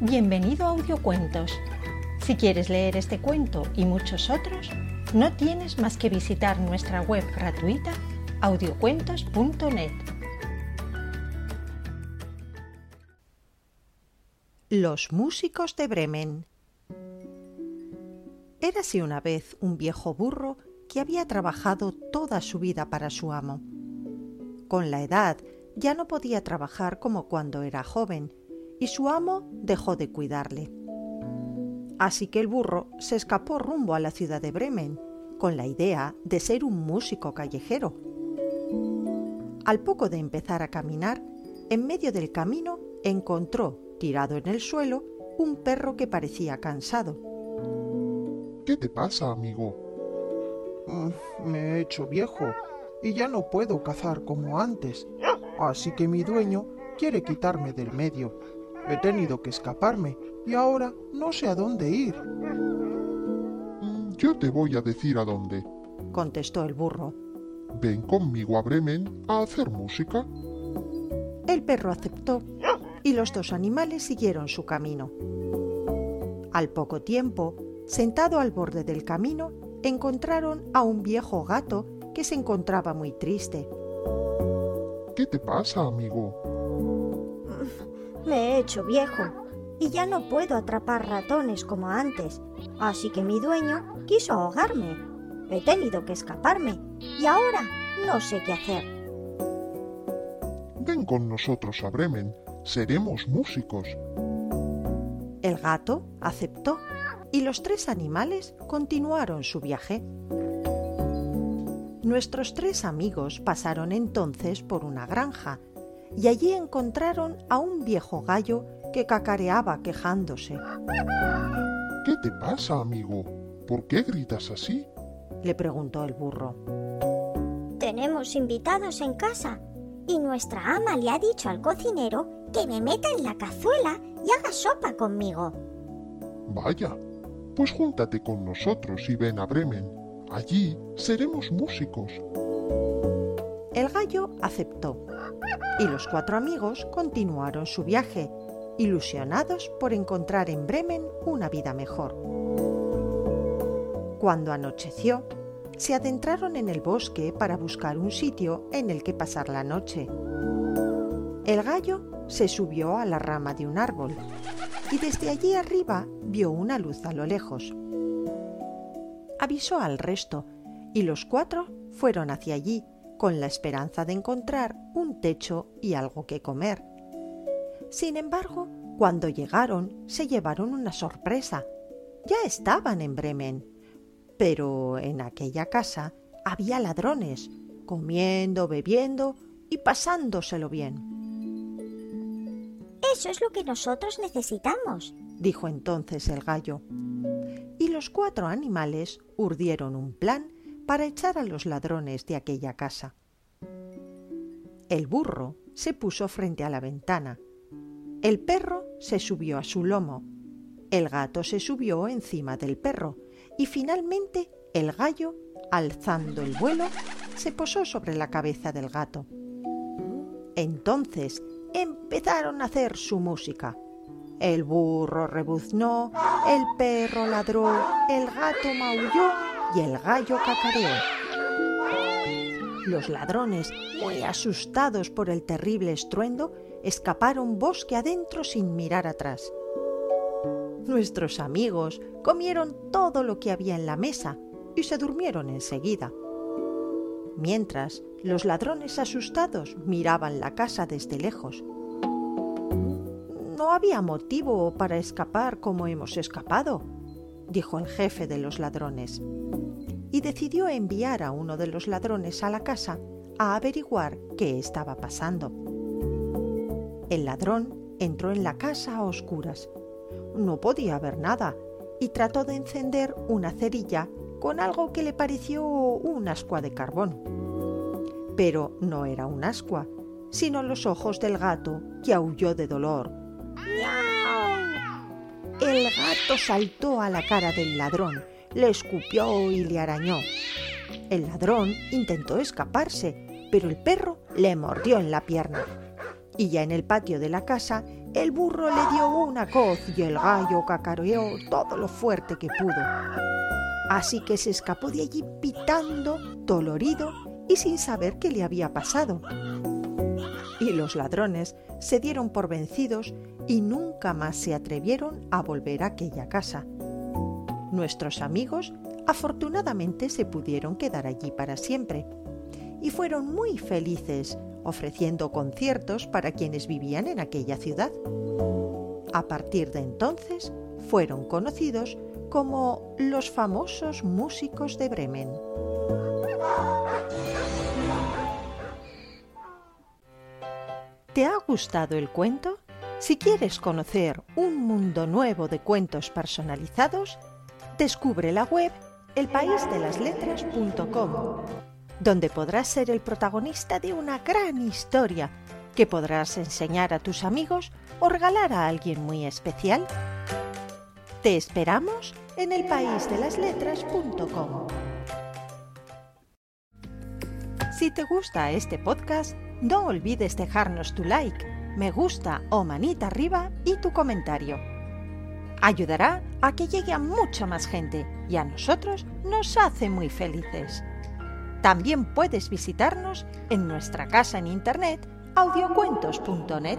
Bienvenido a Audiocuentos. Si quieres leer este cuento y muchos otros, no tienes más que visitar nuestra web gratuita audiocuentos.net. Los músicos de Bremen. Érase una vez un viejo burro que había trabajado toda su vida para su amo. Con la edad ya no podía trabajar como cuando era joven y su amo dejó de cuidarle. Así que el burro se escapó rumbo a la ciudad de Bremen con la idea de ser un músico callejero. Al poco de empezar a caminar, en medio del camino encontró, tirado en el suelo, un perro que parecía cansado. ¿Qué te pasa, amigo? Mm, me he hecho viejo y ya no puedo cazar como antes, así que mi dueño quiere quitarme del medio. He tenido que escaparme y ahora no sé a dónde ir. Mm, Yo te voy a decir a dónde. contestó el burro. Ven conmigo a Bremen a hacer música. El perro aceptó y los dos animales siguieron su camino. Al poco tiempo, sentado al borde del camino, encontraron a un viejo gato que se encontraba muy triste. ¿Qué te pasa, amigo? Me he hecho viejo y ya no puedo atrapar ratones como antes, así que mi dueño quiso ahogarme. He tenido que escaparme y ahora no sé qué hacer. Ven con nosotros a Bremen. Seremos músicos. El gato aceptó y los tres animales continuaron su viaje. Nuestros tres amigos pasaron entonces por una granja y allí encontraron a un viejo gallo que cacareaba quejándose. ¿Qué te pasa, amigo? ¿Por qué gritas así? Le preguntó el burro. Tenemos invitados en casa y nuestra ama le ha dicho al cocinero que me meta en la cazuela y haga sopa conmigo. Vaya, pues júntate con nosotros y ven a Bremen. Allí seremos músicos. El gallo aceptó y los cuatro amigos continuaron su viaje, ilusionados por encontrar en Bremen una vida mejor. Cuando anocheció, se adentraron en el bosque para buscar un sitio en el que pasar la noche. El gallo se subió a la rama de un árbol y desde allí arriba vio una luz a lo lejos. Avisó al resto y los cuatro fueron hacia allí con la esperanza de encontrar un techo y algo que comer. Sin embargo, cuando llegaron se llevaron una sorpresa. Ya estaban en Bremen, pero en aquella casa había ladrones, comiendo, bebiendo y pasándoselo bien. Eso es lo que nosotros necesitamos. dijo entonces el gallo. Y los cuatro animales urdieron un plan para echar a los ladrones de aquella casa. El burro se puso frente a la ventana. El perro se subió a su lomo. El gato se subió encima del perro y finalmente el gallo, alzando el vuelo, se posó sobre la cabeza del gato. Entonces empezaron a hacer su música. El burro rebuznó, el perro ladró, el gato maulló y el gallo cacareó. Los ladrones, muy asustados por el terrible estruendo, escaparon bosque adentro sin mirar atrás. Nuestros amigos comieron todo lo que había en la mesa y se durmieron enseguida. Mientras, los ladrones asustados miraban la casa desde lejos. No había motivo para escapar como hemos escapado, dijo el jefe de los ladrones, y decidió enviar a uno de los ladrones a la casa a averiguar qué estaba pasando. El ladrón entró en la casa a oscuras. No podía ver nada y trató de encender una cerilla con algo que le pareció un ascua de carbón. Pero no era un ascua, sino los ojos del gato que aulló de dolor. El gato saltó a la cara del ladrón, le escupió y le arañó. El ladrón intentó escaparse, pero el perro le mordió en la pierna. Y ya en el patio de la casa, el burro le dio una coz y el gallo cacareó todo lo fuerte que pudo. Así que se escapó de allí pitando, dolorido y sin saber qué le había pasado. Y los ladrones se dieron por vencidos y nunca más se atrevieron a volver a aquella casa. Nuestros amigos afortunadamente se pudieron quedar allí para siempre y fueron muy felices ofreciendo conciertos para quienes vivían en aquella ciudad. A partir de entonces fueron conocidos como los famosos músicos de Bremen. ¿Te ha gustado el cuento? Si quieres conocer un mundo nuevo de cuentos personalizados, descubre la web elpaísdelasletras.com, donde podrás ser el protagonista de una gran historia que podrás enseñar a tus amigos o regalar a alguien muy especial. Te esperamos en elpaísdelasletras.com. Si te gusta este podcast, no olvides dejarnos tu like, me gusta o manita arriba y tu comentario. Ayudará a que llegue a mucha más gente y a nosotros nos hace muy felices. También puedes visitarnos en nuestra casa en internet audiocuentos.net.